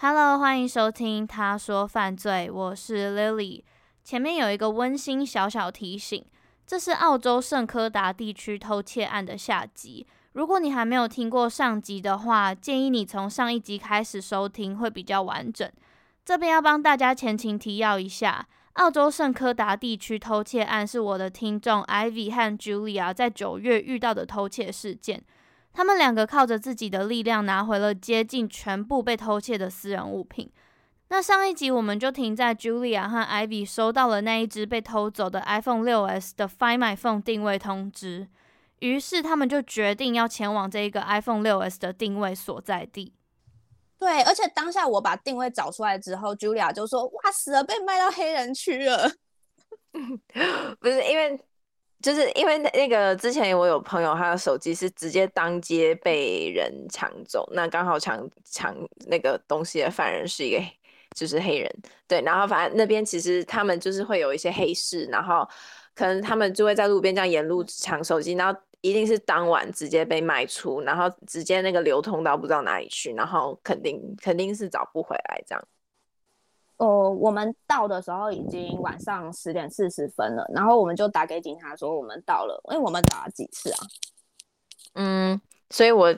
Hello，欢迎收听《他说犯罪》，我是 Lily。前面有一个温馨小小提醒，这是澳洲圣科达地区偷窃案的下集。如果你还没有听过上集的话，建议你从上一集开始收听，会比较完整。这边要帮大家前情提要一下，澳洲圣科达地区偷窃案是我的听众 Ivy 和 Julia 在九月遇到的偷窃事件。他们两个靠着自己的力量拿回了接近全部被偷窃的私人物品。那上一集我们就停在 Julia 和 Ivy 收到了那一只被偷走的 iPhone 6s 的 Find My Phone 定位通知。于是他们就决定要前往这一个 iPhone 6s 的定位所在地。对，而且当下我把定位找出来之后，Julia 就说：“哇，死了，被卖到黑人区了。”不是因为，就是因为那那个之前我有朋友，他的手机是直接当街被人抢走，那刚好抢抢那个东西的犯人是一个就是黑人，对，然后反正那边其实他们就是会有一些黑市，然后可能他们就会在路边这样沿路抢手机，然后。一定是当晚直接被卖出，然后直接那个流通到不知道哪里去，然后肯定肯定是找不回来这样。哦，我们到的时候已经晚上十点四十分了，然后我们就打给警察说我们到了，因为我们打了几次啊。嗯，所以我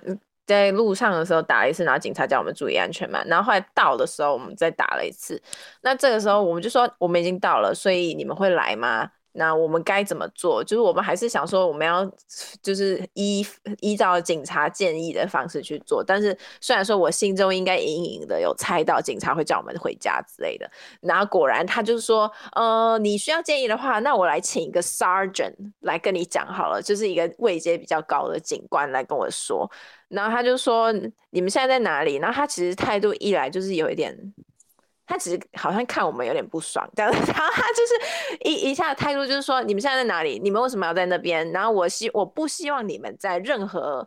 在路上的时候打了一次，然后警察叫我们注意安全嘛，然后后来到的时候我们再打了一次，那这个时候我们就说我们已经到了，所以你们会来吗？那我们该怎么做？就是我们还是想说，我们要就是依依照警察建议的方式去做。但是虽然说我心中应该隐隐的有猜到警察会叫我们回家之类的。然后果然他就是说，呃，你需要建议的话，那我来请一个 sergeant 来跟你讲好了，就是一个位阶比较高的警官来跟我说。然后他就说，你们现在在哪里？然后他其实态度一来就是有一点。他只是好像看我们有点不爽，这样，然后他就是一一下态度就是说，你们现在在哪里？你们为什么要在那边？然后我希我不希望你们在任何。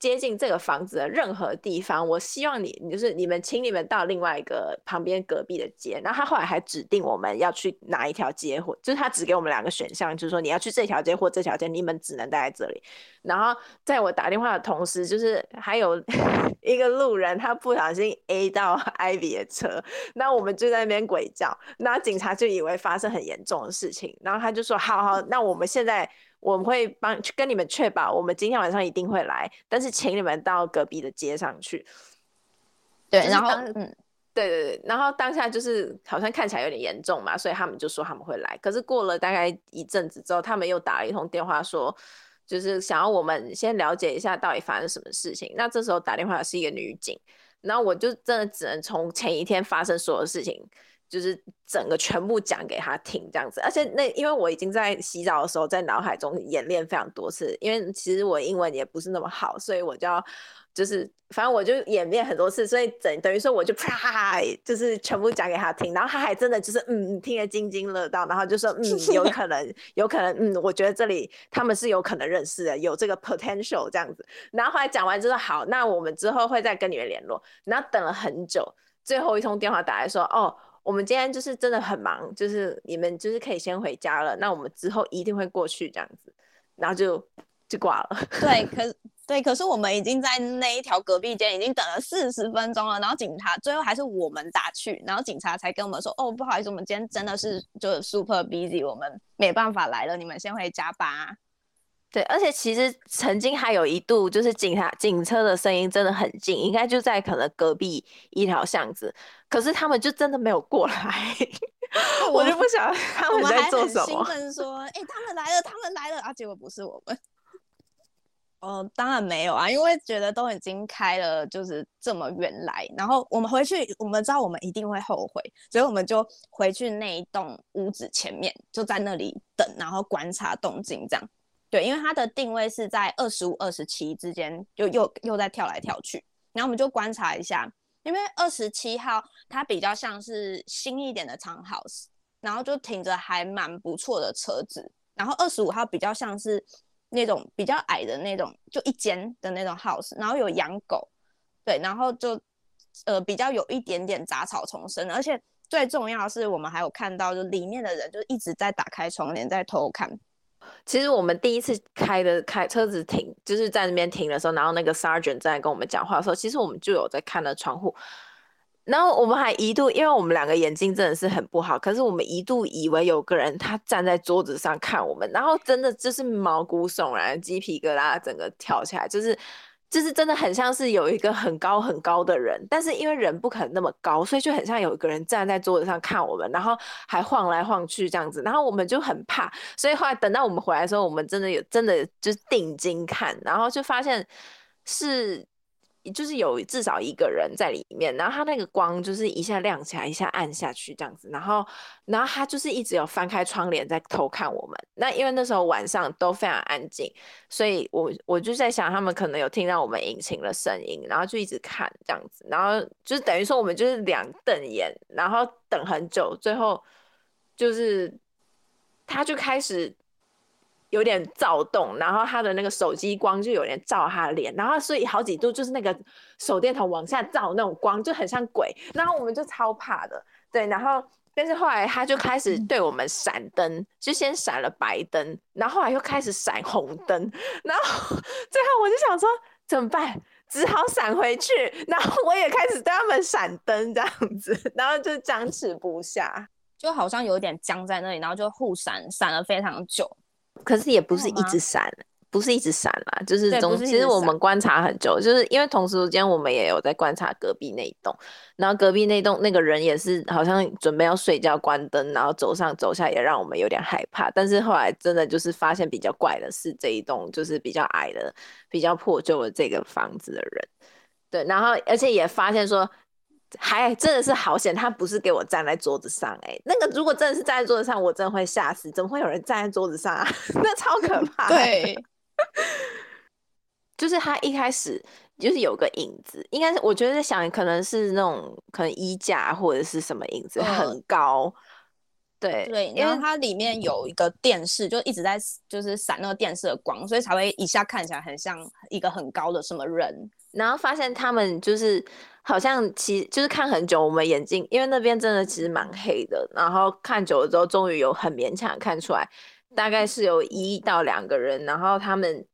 接近这个房子的任何地方，我希望你，就是你们，请你们到另外一个旁边隔壁的街。然后他后来还指定我们要去哪一条街，或就是他只给我们两个选项，就是说你要去这条街或这条街，你们只能待在这里。然后在我打电话的同时，就是还有 一个路人，他不小心 A 到 Ivy 的车，那我们就在那边鬼叫，那警察就以为发生很严重的事情，然后他就说：好好，那我们现在。我们会帮跟你们确保，我们今天晚上一定会来，但是请你们到隔壁的街上去。对，然后嗯，对对对，然后当下就是好像看起来有点严重嘛，所以他们就说他们会来。可是过了大概一阵子之后，他们又打了一通电话说，就是想要我们先了解一下到底发生什么事情。那这时候打电话的是一个女警，然后我就真的只能从前一天发生所有事情。就是整个全部讲给他听这样子，而且那因为我已经在洗澡的时候在脑海中演练非常多次，因为其实我英文也不是那么好，所以我就要就是反正我就演练很多次，所以等等于说我就啪就是全部讲给他听，然后他还真的就是嗯听得津津乐道，然后就说嗯有可能有可能嗯我觉得这里他们是有可能认识的，有这个 potential 这样子，然后后来讲完之后好，那我们之后会再跟你们联络，然后等了很久，最后一通电话打来说哦。我们今天就是真的很忙，就是你们就是可以先回家了。那我们之后一定会过去这样子，然后就就挂了。对，可是对，可是我们已经在那一条隔壁间已经等了四十分钟了。然后警察最后还是我们打去，然后警察才跟我们说：“哦，不好意思，我们今天真的是就是 super busy，我们没办法来了，你们先回家吧。”对，而且其实曾经还有一度，就是警察警车的声音真的很近，应该就在可能隔壁一条巷子，可是他们就真的没有过来，我，我就不晓得 他们在做什么。兴奋说：“哎、欸，他们来了，他们来了啊！”结果不是我们。哦，当然没有啊，因为觉得都已经开了，就是这么远来，然后我们回去，我们知道我们一定会后悔，所以我们就回去那一栋屋子前面，就在那里等，然后观察动静，这样。对，因为它的定位是在二十五、二十七之间，就又又在跳来跳去。然后我们就观察一下，因为二十七号它比较像是新一点的长 house，然后就停着还蛮不错的车子。然后二十五号比较像是那种比较矮的那种，就一间的那种 house，然后有养狗，对，然后就呃比较有一点点杂草丛生，而且最重要的是，我们还有看到就里面的人就一直在打开窗帘在偷看。其实我们第一次开的开车子停，就是在那边停的时候，然后那个 sergeant 在跟我们讲话的时候，其实我们就有在看的窗户，然后我们还一度，因为我们两个眼睛真的是很不好，可是我们一度以为有个人他站在桌子上看我们，然后真的就是毛骨悚然，鸡皮疙瘩整个跳起来，就是。就是真的很像是有一个很高很高的人，但是因为人不可能那么高，所以就很像有一个人站在桌子上看我们，然后还晃来晃去这样子，然后我们就很怕，所以后来等到我们回来的时候，我们真的有真的就是定睛看，然后就发现是。就是有至少一个人在里面，然后他那个光就是一下亮起来，一下暗下去这样子，然后，然后他就是一直有翻开窗帘在偷看我们。那因为那时候晚上都非常安静，所以我我就在想，他们可能有听到我们引擎的声音，然后就一直看这样子，然后就是等于说我们就是两瞪眼，然后等很久，最后就是他就开始。有点躁动，然后他的那个手机光就有点照他的脸，然后所以好几度就是那个手电筒往下照那种光就很像鬼，然后我们就超怕的，对，然后但是后来他就开始对我们闪灯，就先闪了白灯，然后后来又开始闪红灯，然后最后我就想说怎么办，只好闪回去，然后我也开始对他们闪灯这样子，然后就僵持不下，就好像有点僵在那里，然后就互闪，闪了非常久。可是也不是一直闪，不是一直闪啦，就是总其实我们观察很久，就是因为同时间我们也有在观察隔壁那一栋，然后隔壁那栋那个人也是好像准备要睡觉关灯，然后走上走下也让我们有点害怕。但是后来真的就是发现比较怪的是这一栋就是比较矮的、比较破旧的这个房子的人，对，然后而且也发现说。还真的是好险，他不是给我站在桌子上哎、欸，那个如果真的是站在桌子上，我真的会吓死。怎么会有人站在桌子上啊？那超可怕。对，就是他一开始就是有个影子，应该是我觉得在想，可能是那种可能衣架或者是什么影子，很高。对对，因为它里面有一个电视，就一直在就是闪那个电视的光，所以才会一下看起来很像一个很高的什么人。然后发现他们就是。好像其实就是看很久，我们眼睛因为那边真的其实蛮黑的，然后看久了之后，终于有很勉强看出来，大概是有一到两个人，然后他们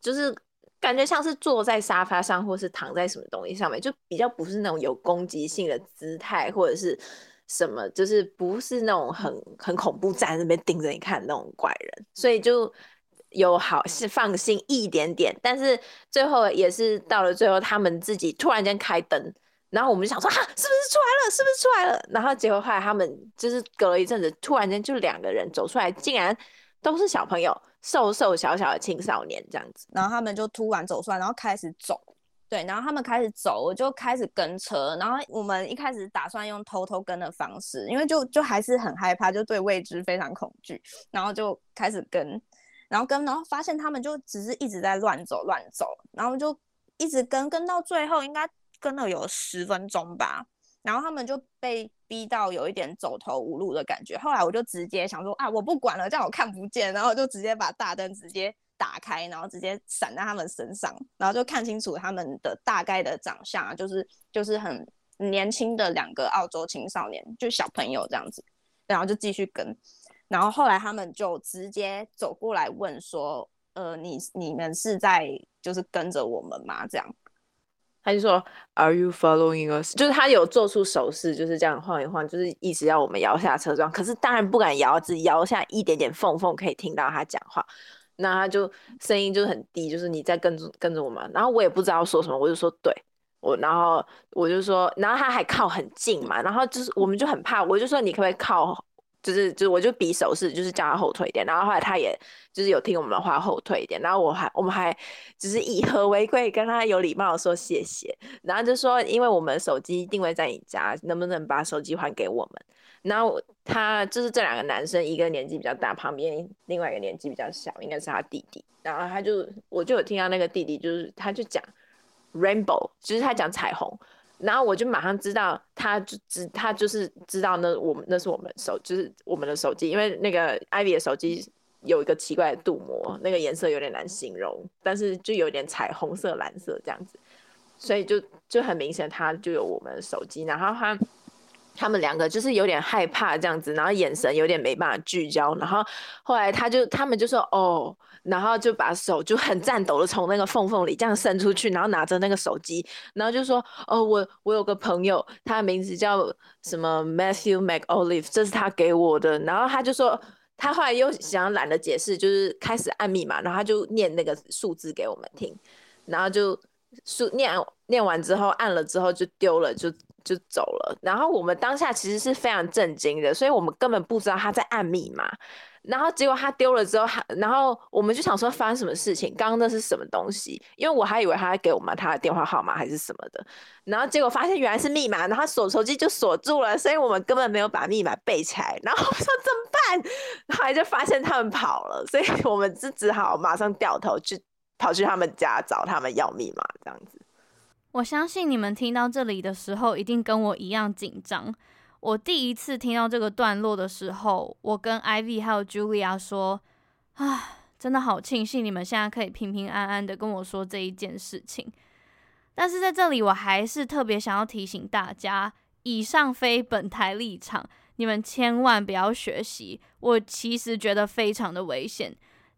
就是感觉像是坐在沙发上，或是躺在什么东西上面，就比较不是那种有攻击性的姿态，或者是什么，就是不是那种很很恐怖站在那边盯着你看那种怪人，所以就。有好是放心一点点，但是最后也是到了最后，他们自己突然间开灯，然后我们就想说啊，是不是出来了？是不是出来了？然后结果后来他们就是隔了一阵子，突然间就两个人走出来，竟然都是小朋友，瘦瘦小小的青少年这样子。然后他们就突然走出来，然后开始走，对，然后他们开始走，我就开始跟车。然后我们一开始打算用偷偷跟的方式，因为就就还是很害怕，就对未知非常恐惧，然后就开始跟。然后跟，然后发现他们就只是一直在乱走乱走，然后就一直跟跟到最后，应该跟了有十分钟吧。然后他们就被逼到有一点走投无路的感觉。后来我就直接想说啊，我不管了，这样我看不见，然后就直接把大灯直接打开，然后直接闪在他们身上，然后就看清楚他们的大概的长相，就是就是很年轻的两个澳洲青少年，就小朋友这样子，然后就继续跟。然后后来他们就直接走过来问说：“呃，你你们是在就是跟着我们吗？”这样，他就说：“Are you following us？” 就是他有做出手势，就是这样晃一晃，就是意思要我们摇下车窗。可是当然不敢摇，只摇下一点点缝缝，可以听到他讲话。那他就声音就很低，就是你在跟着跟着我们，然后我也不知道说什么，我就说对，我然后我就说，然后他还靠很近嘛，然后就是我们就很怕，我就说你可不可以靠？就是就，我就比手势，就是叫他后退一点。然后后来他也就是有听我们的话，后退一点。然后我还我们还就是以和为贵，跟他有礼貌的说谢谢。然后就说，因为我们手机定位在你家，能不能把手机还给我们？然后他就是这两个男生，一个年纪比较大，旁边另外一个年纪比较小，应该是他弟弟。然后他就我就有听到那个弟弟，就是他就讲 rainbow，就是他讲彩虹。然后我就马上知道，他就知他就是知道那我们那是我们手，就是我们的手机，因为那个艾比的手机有一个奇怪的镀膜，那个颜色有点难形容，但是就有点彩虹色、蓝色这样子，所以就就很明显，他就有我们的手机，然后他。他们两个就是有点害怕这样子，然后眼神有点没办法聚焦，然后后来他就他们就说哦，然后就把手就很颤抖的从那个缝缝里这样伸出去，然后拿着那个手机，然后就说哦，我我有个朋友，他的名字叫什么 Matthew MacOlive，这是他给我的，然后他就说他后来又想懒得解释，就是开始按密码，然后他就念那个数字给我们听，然后就数念念完之后按了之后就丢了就。就走了，然后我们当下其实是非常震惊的，所以我们根本不知道他在按密码，然后结果他丢了之后，然后我们就想说发生什么事情，刚刚那是什么东西？因为我还以为他在给我们他的电话号码还是什么的，然后结果发现原来是密码，然后锁手机就锁住了，所以我们根本没有把密码背起来，然后我说怎么办？后来就发现他们跑了，所以我们就只好马上掉头去跑去他们家找他们要密码，这样子。我相信你们听到这里的时候，一定跟我一样紧张。我第一次听到这个段落的时候，我跟 Ivy 还有 Julia 说：“啊，真的好庆幸你们现在可以平平安安的跟我说这一件事情。”但是在这里，我还是特别想要提醒大家，以上非本台立场，你们千万不要学习。我其实觉得非常的危险。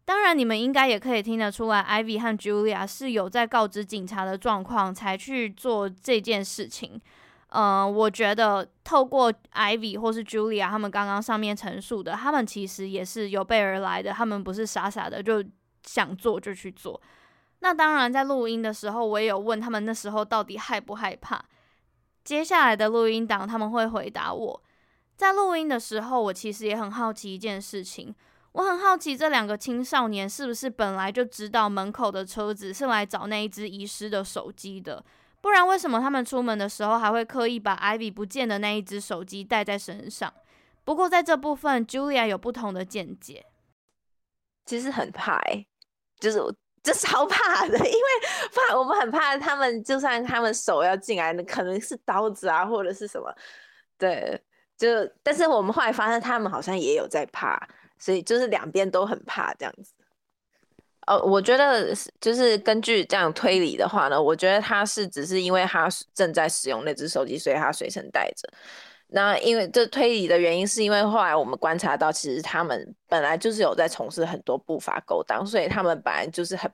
当然，你们应该也可以听得出来，Ivy 和 Julia 是有在告知警察的状况才去做这件事情。嗯、呃，我觉得透过 Ivy 或是 Julia 他们刚刚上面陈述的，他们其实也是有备而来的，他们不是傻傻的就想做就去做。那当然，在录音的时候，我也有问他们那时候到底害不害怕。接下来的录音档他们会回答我。在录音的时候，我其实也很好奇一件事情。我很好奇，这两个青少年是不是本来就知道门口的车子是来找那一只遗失的手机的？不然为什么他们出门的时候还会刻意把 Ivy 不见的那一只手机带在身上？不过在这部分，Julia 有不同的见解。其实很怕、欸，就是就超怕的，因为怕我们很怕他们，就算他们手要进来，那可能是刀子啊，或者是什么。对，就但是我们后来发现，他们好像也有在怕。所以就是两边都很怕这样子，哦，我觉得就是根据这样推理的话呢，我觉得他是只是因为他正在使用那只手机，所以他随身带着。那因为这推理的原因，是因为后来我们观察到，其实他们本来就是有在从事很多不法勾当，所以他们本来就是很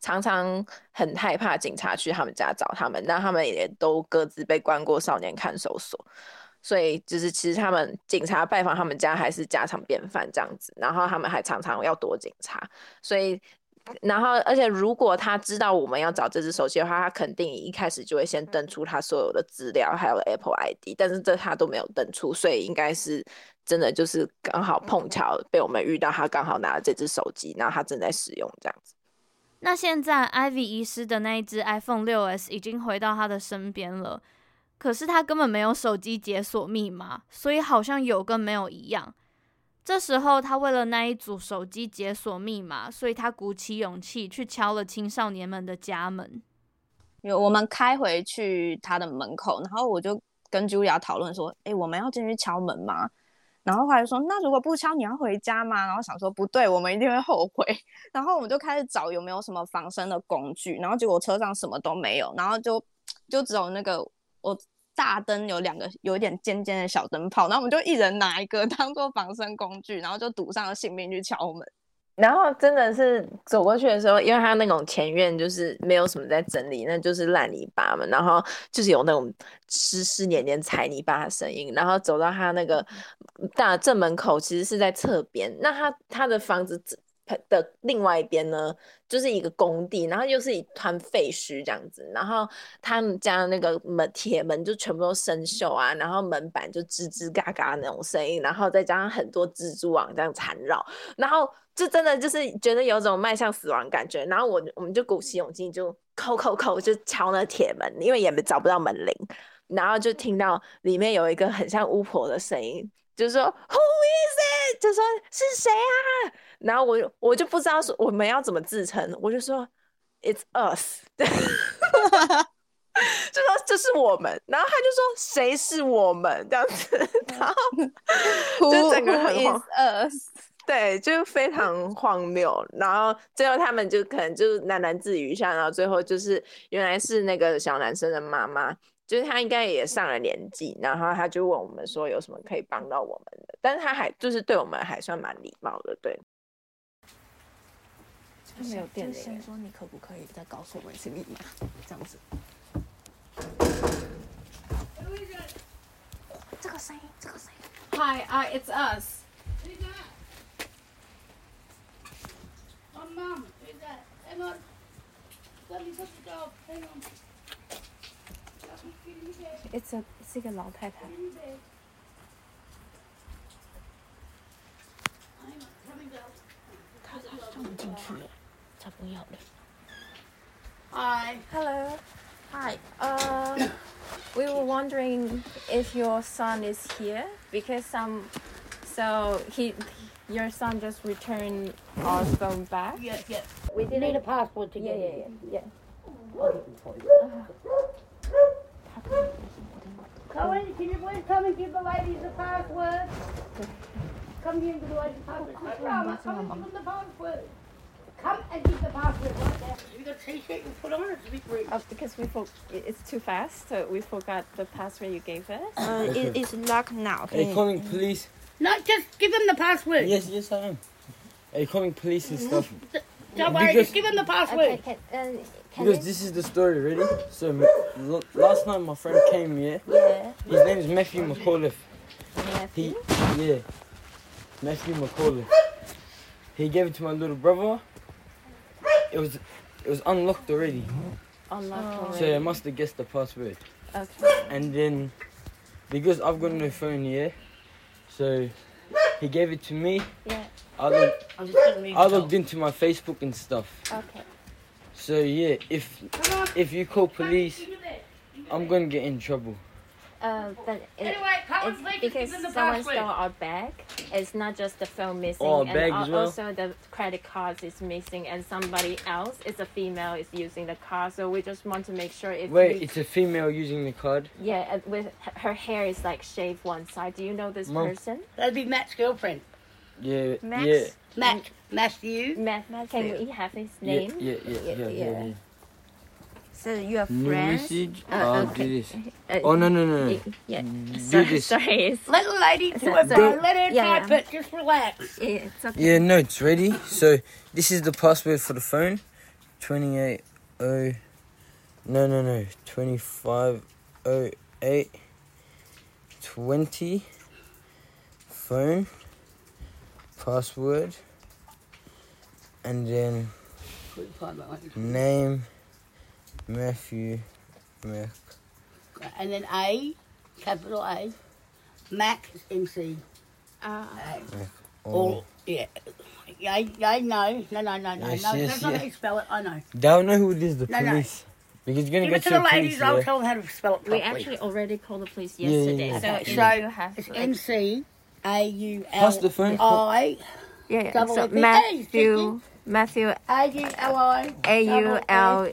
常常很害怕警察去他们家找他们，那他们也都各自被关过少年看守所。所以就是，其实他们警察拜访他们家还是家常便饭这样子，然后他们还常常要躲警察。所以，然后而且如果他知道我们要找这只手机的话，他肯定一开始就会先登出他所有的资料，还有 Apple ID。但是这他都没有登出，所以应该是真的就是刚好碰巧被我们遇到，他刚好拿了这只手机，然后他正在使用这样子。那现在 Ivy 遗失的那一只 iPhone 6s 已经回到他的身边了。可是他根本没有手机解锁密码，所以好像有跟没有一样。这时候他为了那一组手机解锁密码，所以他鼓起勇气去敲了青少年们的家门。有我们开回去他的门口，然后我就跟茱莉亚讨论说：“哎，我们要进去敲门吗？”然后后来说：“那如果不敲，你要回家吗？”然后想说：“不对，我们一定会后悔。”然后我们就开始找有没有什么防身的工具，然后结果车上什么都没有，然后就就只有那个。我大灯有两个有一点尖尖的小灯泡，然后我们就一人拿一个当做防身工具，然后就赌上了性命去敲门。然后真的是走过去的时候，因为他那种前院就是没有什么在整理，那就是烂泥巴嘛，然后就是有那种湿湿黏黏踩泥巴的声音。然后走到他那个大正门口，其实是在侧边。那他他的房子的另外一边呢，就是一个工地，然后又是一团废墟这样子，然后他们家那个门铁门就全部都生锈啊，然后门板就吱吱嘎嘎那种声音，然后再加上很多蜘蛛网这样缠绕，然后就真的就是觉得有种迈向死亡感觉，然后我我们就鼓起勇气就叩叩叩就敲那铁门，因为也没找不到门铃，然后就听到里面有一个很像巫婆的声音。就是说 Who is it？就说是谁啊？然后我我就不知道说我们要怎么自称，我就说 It's us，对，就说这是我们。然后他就说谁是我们这样子，然后 就整个很荒 us，对，就非常荒谬。然后最后他们就可能就喃喃自语一下，然后最后就是原来是那个小男生的妈妈。就是他应该也上了年纪，然后他就问我们说有什么可以帮到我们的，但是他还就是对我们还算蛮礼貌的，对。他没有电，就先说你可不可以再告诉我们一次密码，这样子。这个声音，这个声音。Hi, uh, it's us. It's a 是一个老太太。他叫我们进去了，他不要了。Hi. Hello. Hi. Uh, we were wondering if your son is here because some, so he, your son just returned our phone back. Yes, yes. We You need a passport to Yeah, get yeah, in. yeah, yeah. Cohen, can you please come and give the ladies the password? Come here and give the ladies the password. Quick, Rama, come and give them the password. Come and give the password right now. You got a t-shirt you put on? It's a bit rude. Oh, because we for, it's too fast, so we forgot the password you gave us. Uh, it, it's locked now. Are you calling police? No, just give them the password. Yes, yes, I am. Are you calling police and stuff? Don't worry, Because- just give them the password. Okay, can, uh, can Because this is the story, ready? So, m- l- last night my friend came here. yeah, His name is Matthew McAuliffe. He, Matthew? yeah, Matthew McAuliffe. He gave it to my little brother. It was, it was unlocked already. Unlocked oh. So I must have guessed the password. Okay. And then, because I've got no phone here, so he gave it to me. Yeah. I logged, I'm just gonna I it into my Facebook and stuff. Okay. So yeah, if if you call police, Give me that. I'm gonna get in trouble. Uh, but it, Anyway, it's and please because give them the someone password. stole our bag. It's not just the phone missing, Oh, a and bag al- well? also the credit cards is missing, and somebody else, it's a female, is using the card. So we just want to make sure if Wait, we, it's a female using the card. yeah, uh, with her hair is like shaved one side. Do you know this Mom. person? That'd be Matt's girlfriend. Yeah, Max? yeah, Matt. Matthew. Matt, can we have his yeah, name? yeah, yeah, yeah, yeah. yeah. yeah. So you are New friends? message. Uh, I'll okay. do this. Uh, Oh no no no. no. Yeah. Do Sorry, this. sorry. It's, Let the lady do So- it. Let her yeah, type yeah. it. Just relax. yeah, it's okay. Yeah, no, it's ready. So this is the password for the phone. Twenty-eight oh. No no no. Twenty-five oh eight. Twenty. Phone. Password. And then name. Matthew. Mac. And then A, capital A. Mac is MC. Uh, All, yeah. Yeah, yeah, no, no, no, no, no, Yes, no. yes, That's not how you spell it. I know. Don't know who it is. The No, no. police. Because you're gonna Give it get to your the police. ladies. I'll Yeah? tell them how to spell it we actually already called the police Yeah, yeah, yesterday. yeah. So Okay, if so you have It's like, MC A U Pass the phone. L I yeah, yeah. double So A P. Hey, Matthew, Matthew, A U L I A U double L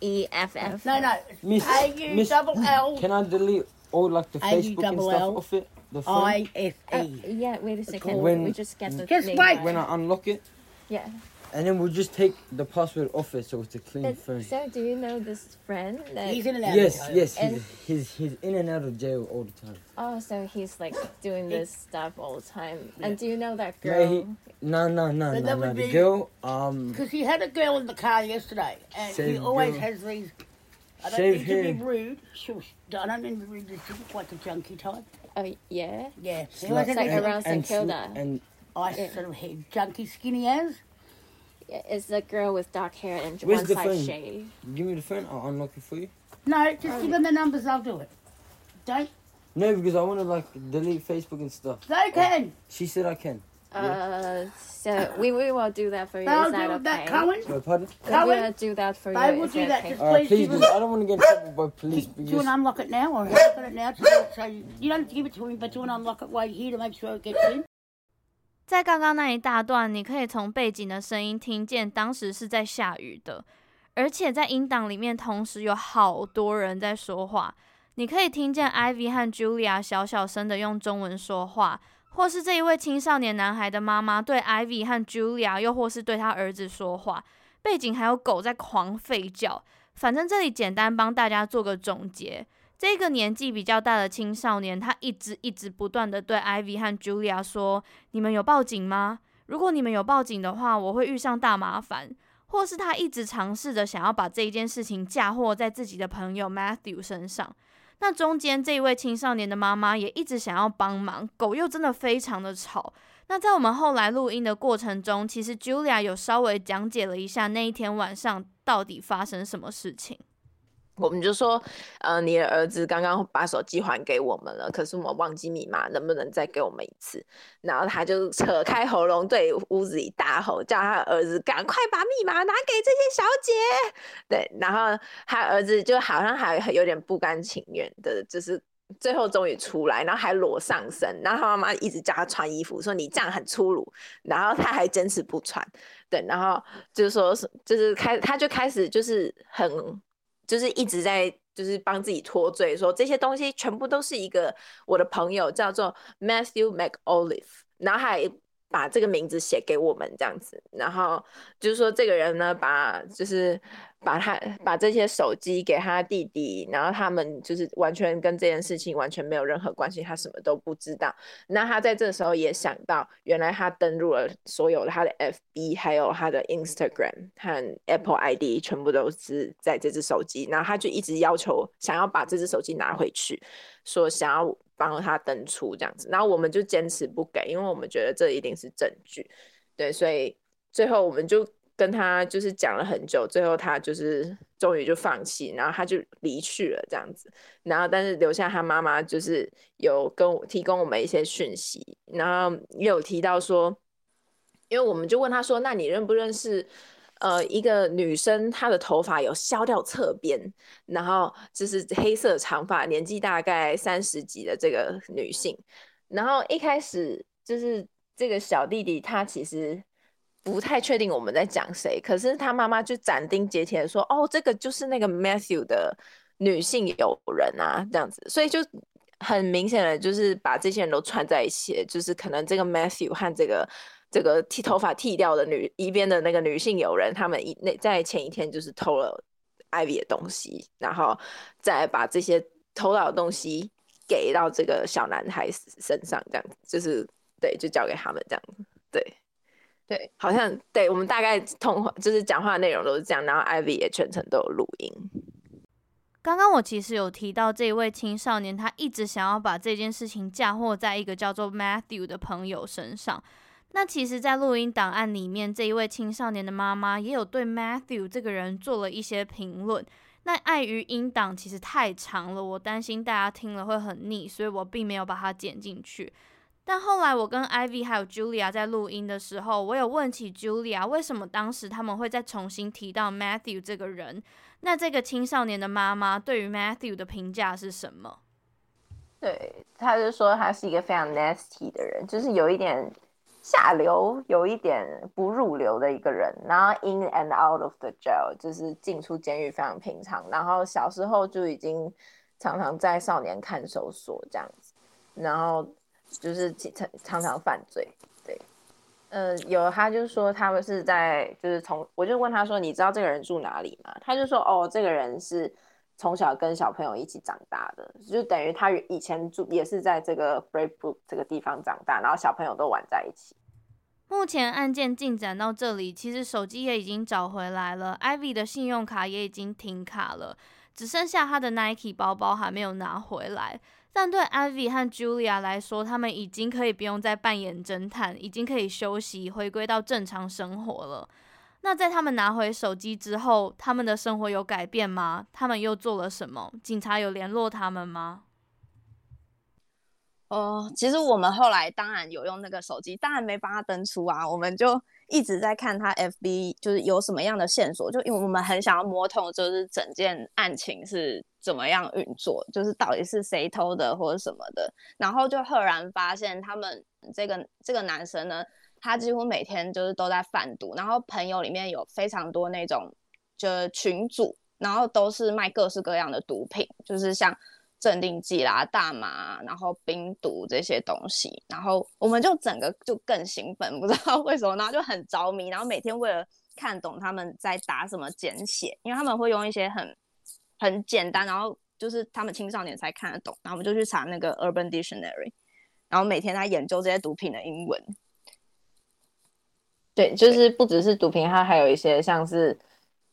E F F. No, no. Miss, A U Miss, double L Can I delete all like the A U Facebook and double stuff L off it? The phone. I F Uh, E. yeah, wait a second. When- we just get the Just name wait. right. when I unlock it, yeah. And then we'll just take the password off it so it's a clean But, phone. so do you know this friend? That, He's in and out. Yes, of jail. yes, And- he's, he's he's in and out of jail all the time. oh, so he's like doing this stuff all the time. And do you know that Yeah, girl? he- No, no, no, But no, that no. would The be- girl, um, Because he had a girl in the car yesterday, and he Same always girl. has these. I don't Shaved mean to be hair. rude. Shush. I don't mean to be rude. This is like a junkie type. Oh, yeah. Yeah. He Like always has like these around St and, sl- Kilda. and ice yeah. sort of head, junkie skinny as. Is the girl with dark hair and Where's one the side phone? shaved. Give me the phone. I'll unlock it for you. No, just give them the numbers, I'll do it. Don't. No, because I want to like delete Facebook and stuff. They can. She said I can. Uh, so we, we will do that for you. They'll Is do that okay? that, Cohen. No, pardon? We will Cohen. do that for you. They will Is do that that. okay? Just All right, please please, give because. I don't want to get in trouble by police. Do you want Because to unlock it now or have you got it now? So, so you you don't have to give it to him, but do you want to unlock it while you're here to make sure it gets in. 在刚刚那一大段，你可以从背景的声音听见，当时是在下雨的，而且在音档里面同时有好多人在说话。你可以听见 Ivy 和 Julia 小小声的用中文说话，或是这一位青少年男孩的妈妈对 Ivy 和 Julia，又或是对他儿子说话。背景还有狗在狂吠叫。反正这里简单帮大家做个总结。这个年纪比较大的青少年，他一直一直不断的对 Ivy 和 Julia 说：“你们有报警吗？如果你们有报警的话，我会遇上大麻烦。”或是他一直尝试着想要把这一件事情嫁祸在自己的朋友 Matthew 身上。那中间这一位青少年的妈妈也一直想要帮忙，狗又真的非常的吵。那在我们后来录音的过程中，其实 Julia 有稍微讲解了一下那一天晚上到底发生什么事情。我们就说，呃，你的儿子刚刚把手机还给我们了，可是我们忘记密码，能不能再给我们一次？然后他就扯开喉咙对屋子里大吼，叫他儿子赶快把密码拿给这些小姐。对，然后他儿子就好像还有点不甘情愿的，就是最后终于出来，然后还裸上身，然后他妈妈一直叫他穿衣服，说你这样很粗鲁，然后他还坚持不穿。对，然后就是说，就是开，他就开始就是很。就是一直在就是帮自己脱罪，说这些东西全部都是一个我的朋友叫做 Matthew McOlive，脑海把这个名字写给我们这样子，然后就是说这个人呢，把就是把他把这些手机给他弟弟，然后他们就是完全跟这件事情完全没有任何关系，他什么都不知道。那他在这时候也想到，原来他登录了所有他的 FB，还有他的 Instagram 和 Apple ID，全部都是在这只手机，然后他就一直要求想要把这只手机拿回去，说想要。帮他登出这样子，然后我们就坚持不给，因为我们觉得这一定是证据，对，所以最后我们就跟他就是讲了很久，最后他就是终于就放弃，然后他就离去了这样子，然后但是留下他妈妈就是有跟我提供我们一些讯息，然后也有提到说，因为我们就问他说，那你认不认识？呃，一个女生，她的头发有削掉侧边，然后就是黑色长发，年纪大概三十几的这个女性。然后一开始就是这个小弟弟，他其实不太确定我们在讲谁，可是他妈妈就斩钉截铁的说：“哦，这个就是那个 Matthew 的女性友人啊，这样子。”所以就很明显的就是把这些人都串在一起，就是可能这个 Matthew 和这个。这个剃头发剃掉的女一边的那个女性友人，他们一那在前一天就是偷了 Ivy 的东西，然后再把这些偷到的东西给到这个小男孩身上，这样就是对，就交给他们这样，对对，好像对我们大概通话就是讲话的内容都是这样，然后 Ivy 也全程都有录音。刚刚我其实有提到这一位青少年，他一直想要把这件事情嫁祸在一个叫做 Matthew 的朋友身上。那其实，在录音档案里面，这一位青少年的妈妈也有对 Matthew 这个人做了一些评论。那碍于音档其实太长了，我担心大家听了会很腻，所以我并没有把它剪进去。但后来我跟 Ivy 还有 Julia 在录音的时候，我有问起 Julia 为什么当时他们会再重新提到 Matthew 这个人。那这个青少年的妈妈对于 Matthew 的评价是什么？对，他就说他是一个非常 nasty 的人，就是有一点。下流，有一点不入流的一个人，然后 in and out of the jail 就是进出监狱非常平常，然后小时候就已经常常在少年看守所这样子，然后就是常常常犯罪，对，呃，有他就说他们是在就是从我就问他说，你知道这个人住哪里吗？他就说哦，这个人是。从小跟小朋友一起长大的，就等于他以前住也是在这个 Break Book 这个地方长大，然后小朋友都玩在一起。目前案件进展到这里，其实手机也已经找回来了，Ivy 的信用卡也已经停卡了，只剩下他的 Nike 包包还没有拿回来。但对 Ivy 和 Julia 来说，他们已经可以不用再扮演侦探，已经可以休息，回归到正常生活了。那在他们拿回手机之后，他们的生活有改变吗？他们又做了什么？警察有联络他们吗？哦，其实我们后来当然有用那个手机，当然没帮他登出啊。我们就一直在看他 FB，就是有什么样的线索，就因为我们很想要摸透，就是整件案情是怎么样运作，就是到底是谁偷的或者什么的。然后就赫然发现，他们这个这个男生呢，他几乎每天就是都在贩毒，然后朋友里面有非常多那种就是群组，然后都是卖各式各样的毒品，就是像。镇定剂啦、大麻，然后冰毒这些东西，然后我们就整个就更兴奋，不知道 为什么，然后就很着迷，然后每天为了看懂他们在打什么简写，因为他们会用一些很很简单，然后就是他们青少年才看得懂，然后我们就去查那个 Urban Dictionary，然后每天在研究这些毒品的英文。对，就是不只是毒品，它还有一些像是，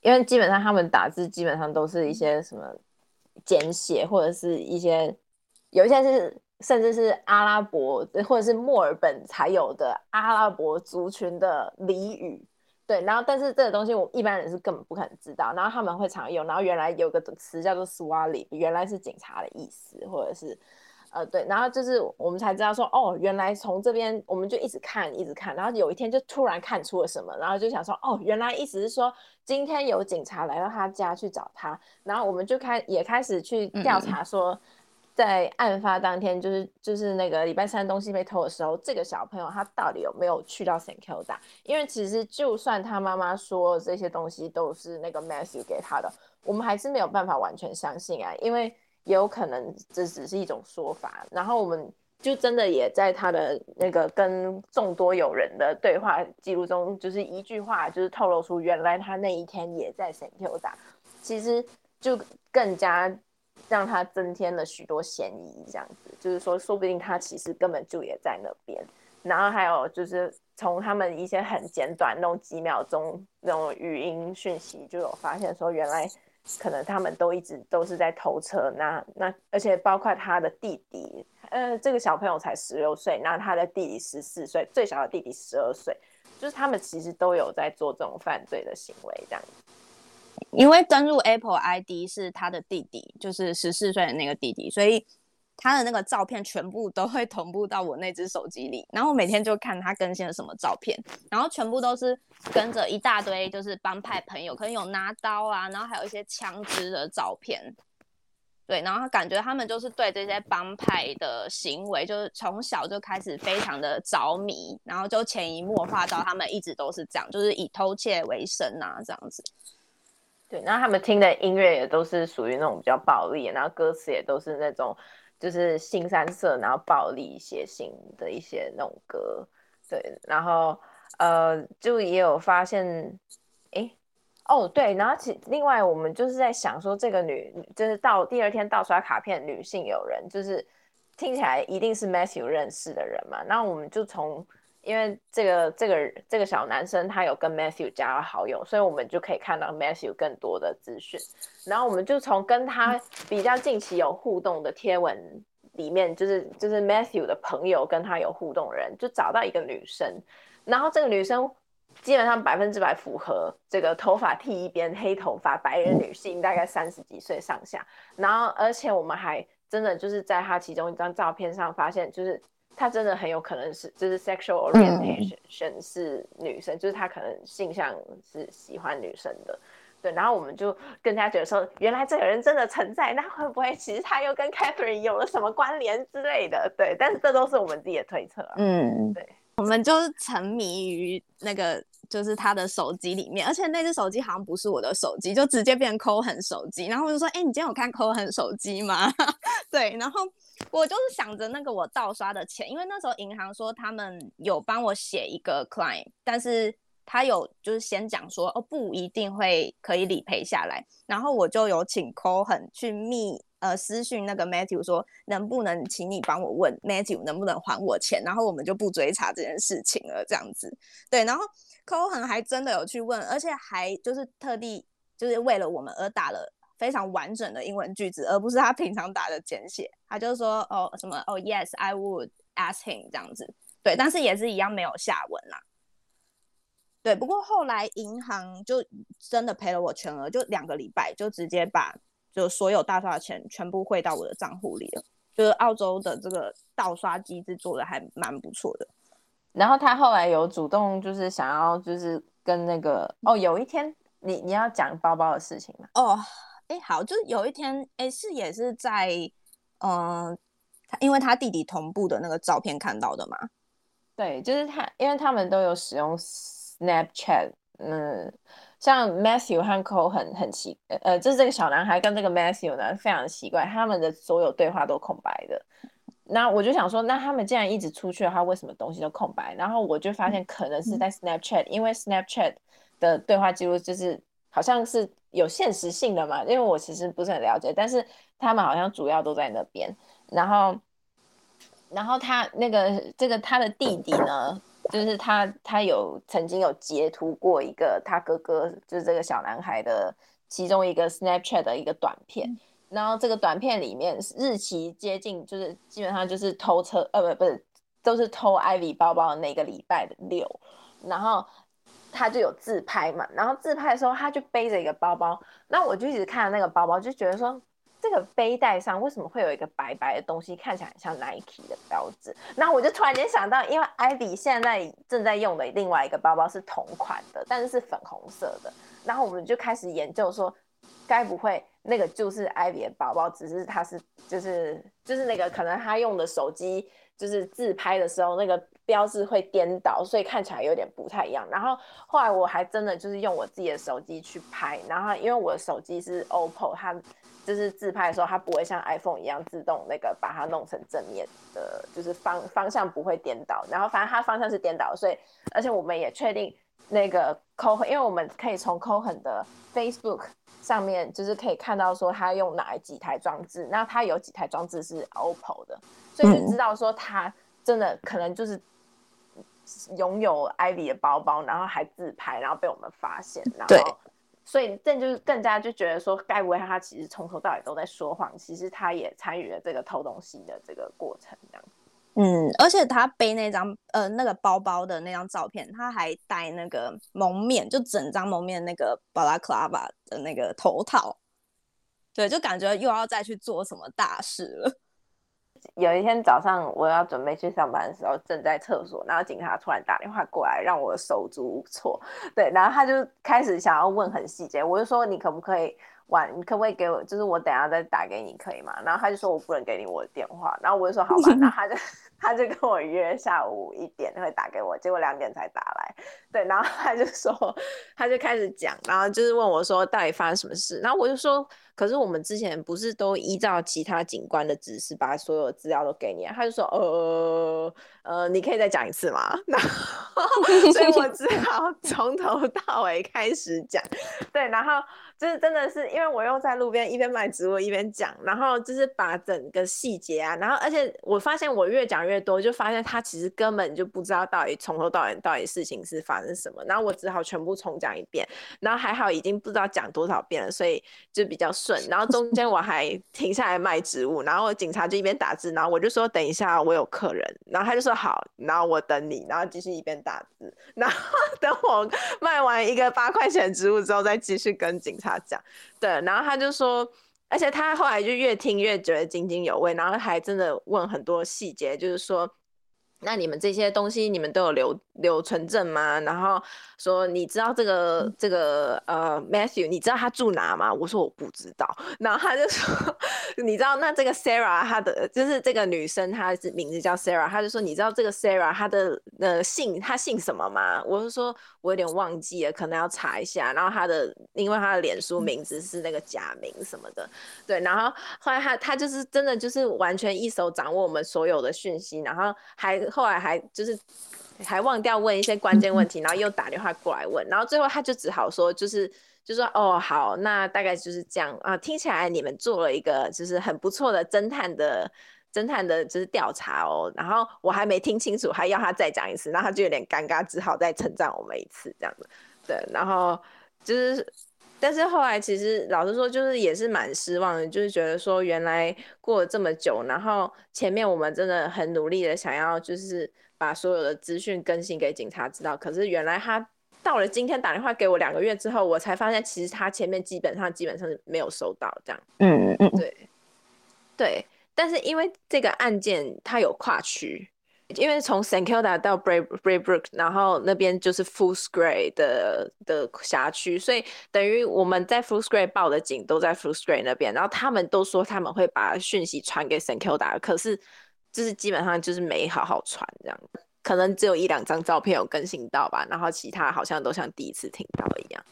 因为基本上他们打字基本上都是一些什么。简写或者是一些，有一些是甚至是阿拉伯或者是墨尔本才有的阿拉伯族群的俚语，对，然后但是这个东西我一般人是根本不可能知道，然后他们会常用，然后原来有个词叫做 s w a l l y 原来是警察的意思，或者是。呃，对，然后就是我们才知道说，哦，原来从这边我们就一直看，一直看，然后有一天就突然看出了什么，然后就想说，哦，原来意思是说今天有警察来到他家去找他，然后我们就开也开始去调查说，在案发当天，就是就是那个礼拜三东西被偷的时候，这个小朋友他到底有没有去到 St Kilda？因为其实就算他妈妈说这些东西都是那个 Matthew 给他的，我们还是没有办法完全相信啊，因为。也有可能这只是一种说法，然后我们就真的也在他的那个跟众多友人的对话记录中，就是一句话，就是透露出原来他那一天也在 St Kilda，其实就更加让他增添了许多嫌疑。这样子，就是说，说不定他其实根本就也在那边。然后还有就是从他们一些很简短那种几秒钟那种语音讯息，就有发现说原来。可能他们都一直都是在偷车，那那而且包括他的弟弟，呃，这个小朋友才十六岁，那他的弟弟十四岁，最小的弟弟十二岁，就是他们其实都有在做这种犯罪的行为，这样。因为登入 Apple ID 是他的弟弟，就是十四岁的那个弟弟，所以。他的那个照片全部都会同步到我那只手机里，然后每天就看他更新了什么照片，然后全部都是跟着一大堆就是帮派朋友，可能有拿刀啊，然后还有一些枪支的照片，对，然后感觉他们就是对这些帮派的行为，就是从小就开始非常的着迷，然后就潜移默化到他们一直都是这样，就是以偷窃为生啊，这样子。对，然后他们听的音乐也都是属于那种比较暴力，然后歌词也都是那种。就是性三色，然后暴力、血腥的一些那种歌，对，然后呃，就也有发现，哎，哦，对，然后其另外我们就是在想说，这个女就是到第二天盗刷卡片女性友人，就是听起来一定是 Matthew 认识的人嘛，那我们就从。因为这个这个这个小男生他有跟 Matthew 加了好友，所以我们就可以看到 Matthew 更多的资讯。然后我们就从跟他比较近期有互动的贴文里面，就是就是 Matthew 的朋友跟他有互动人，就找到一个女生。然后这个女生基本上百分之百符合这个头发剃一边、黑头发、白人女性，大概三十几岁上下。然后而且我们还真的就是在他其中一张照片上发现，就是。他真的很有可能是，就是 sexual orientation 是女生，嗯、就是他可能性向是喜欢女生的，对。然后我们就更加觉得说，原来这个人真的存在，那会不会其实他又跟 Catherine 有了什么关联之类的？对，但是这都是我们自己的推测啊。嗯，对，我们就是沉迷于那个，就是他的手机里面，而且那只手机好像不是我的手机，就直接变 Cohen 手机。然后我就说，哎、欸，你今天有看 Cohen 手机吗？对，然后。我就是想着那个我盗刷的钱，因为那时候银行说他们有帮我写一个 claim，但是他有就是先讲说哦，不一定会可以理赔下来，然后我就有请 Cohen 去密呃私讯那个 Matthew 说能不能请你帮我问 Matthew 能不能还我钱，然后我们就不追查这件事情了这样子。对，然后 Cohen 还真的有去问，而且还就是特地就是为了我们而打了。非常完整的英文句子，而不是他平常打的简写。他就说哦什么哦，Yes，I would ask him 这样子，对，但是也是一样没有下文啦。对，不过后来银行就真的赔了我全额，就两个礼拜就直接把就所有大刷的钱全部汇到我的账户里了。就是澳洲的这个盗刷机制做的还蛮不错的。然后他后来有主动就是想要就是跟那个哦，有一天你你要讲包包的事情吗？哦，哎，好，就是有一天，哎，是也是在嗯、呃，因为他弟弟同步的那个照片看到的嘛。对，就是他，因为他们都有使用 Snapchat，嗯，像 Matthew 和 Cole 很很奇，呃，就是这个小男孩跟这个 Matthew 呢非常奇怪，他们的所有对话都空白的。那我就想说，那他们既然一直出去的话，为什么东西都空白？然后我就发现可能是在 Snapchat，因为 Snapchat 的对话记录就是好像是有现实性的嘛，因为我其实不是很了解，但是他们好像主要都在那边，然后。然后他那个这个他的弟弟呢，就是他他有曾经有截图过一个他哥哥就是这个小男孩的其中一个 Snapchat 的一个短片，然后这个短片里面日期接近就是基本上就是偷车呃不不是都是偷 Ivy 包包的那个礼拜的六，然后他就有自拍嘛，然后自拍的时候他就背着一个包包，那我就一直看那个包包就觉得说。这个背带上为什么会有一个白白的东西，看起来很像 Nike 的标志？然后我就突然间想到，因为 Ivy 现在正在用的另外一个包包是同款的，但是是粉红色的。然后我们就开始研究说，该不会那个就是 Ivy 的包包，只是它是就是就是那个可能他用的手机就是自拍的时候那个标志会颠倒，所以看起来有点不太一样。然后后来我还真的就是用我自己的手机去拍，然后因为我的手机是 OPPO，它。就是自拍的时候，它不会像 iPhone 一样自动那个把它弄成正面的，就是方方向不会颠倒。然后反正它方向是颠倒，所以而且我们也确定那个 Cohen，因为我们可以从 Cohen 的 Facebook 上面就是可以看到说他用哪几台装置，那他有几台装置是 OPPO 的，所以就知道说他真的可能就是拥有 Ivy 的包包，然后还自拍，然后被我们发现，然后。所以这就是更加就觉得说，该不会他其实从头到尾都在说谎，其实他也参与了这个偷东西的这个过程，这样。嗯，而且他背那张呃那个包包的那张照片，他还戴那个蒙面，就整张蒙面那个巴拉克拉巴的那个头套，对，就感觉又要再去做什么大事了。有一天早上，我要准备去上班的时候，正在厕所，然后警察突然打电话过来，让我手足无措。对，然后他就开始想要问很细节，我就说你可不可以晚，你可不可以给我，就是我等下再打给你，可以吗？然后他就说我不能给你我的电话，然后我就说好吧，然后他就他就跟我约下午一点会打给我，结果两点才打来。对，然后他就说他就开始讲，然后就是问我说到底发生什么事，然后我就说。可是我们之前不是都依照其他警官的指示，把所有资料都给你啊？他就说，呃呃，你可以再讲一次吗？然后，所以我只好 从头到尾开始讲。对，然后就是真的是因为我又在路边一边卖植物一边讲，然后就是把整个细节啊，然后而且我发现我越讲越多，就发现他其实根本就不知道到底从头到尾到底事情是发生什么，然后我只好全部重讲一遍，然后还好已经不知道讲多少遍了，所以就比较。然后中间我还停下来卖植物，然后警察就一边打字，然后我就说等一下我有客人，然后他就说好，然后我等你，然后继续一边打字，然后 等我卖完一个八块钱植物之后再继续跟警察讲，对，然后他就说，而且他后来就越听越觉得津津有味，然后还真的问很多细节，就是说。那你们这些东西，你们都有留留存证吗？然后说，你知道这个这个呃，Matthew，你知道他住哪吗？我说我不知道。然后他就说，你知道那这个 Sarah，她的就是这个女生，她是名字叫 Sarah。他就说，你知道这个 Sarah 她的呃姓，她姓什么吗？我就说我有点忘记了，可能要查一下。然后她的，因为她的脸书名字是那个假名什么的，对。然后后来他他就是真的就是完全一手掌握我们所有的讯息，然后还。后来还就是还忘掉问一些关键问题，然后又打电话过来问，然后最后他就只好说，就是就说哦好，那大概就是这样啊，听起来你们做了一个就是很不错的侦探的侦探的就是调查哦，然后我还没听清楚，还要他再讲一次，然后他就有点尴尬，只好再称赞我们一次这样子，对，然后就是。但是后来其实老实说，就是也是蛮失望的，就是觉得说原来过了这么久，然后前面我们真的很努力的想要就是把所有的资讯更新给警察知道，可是原来他到了今天打电话给我两个月之后，我才发现其实他前面基本上基本上是没有收到这样。嗯嗯嗯，对对，但是因为这个案件它有跨区。因为从 St Kilda 到 Bray Braybrook，然后那边就是 Footscray 的的辖区，所以等于我们在 Footscray 报的警都在 Footscray 那边，然后他们都说他们会把讯息传给 St Kilda，可是就是基本上就是没好好传这样，可能只有一两张照片有更新到吧，然后其他好像都像第一次听到一样。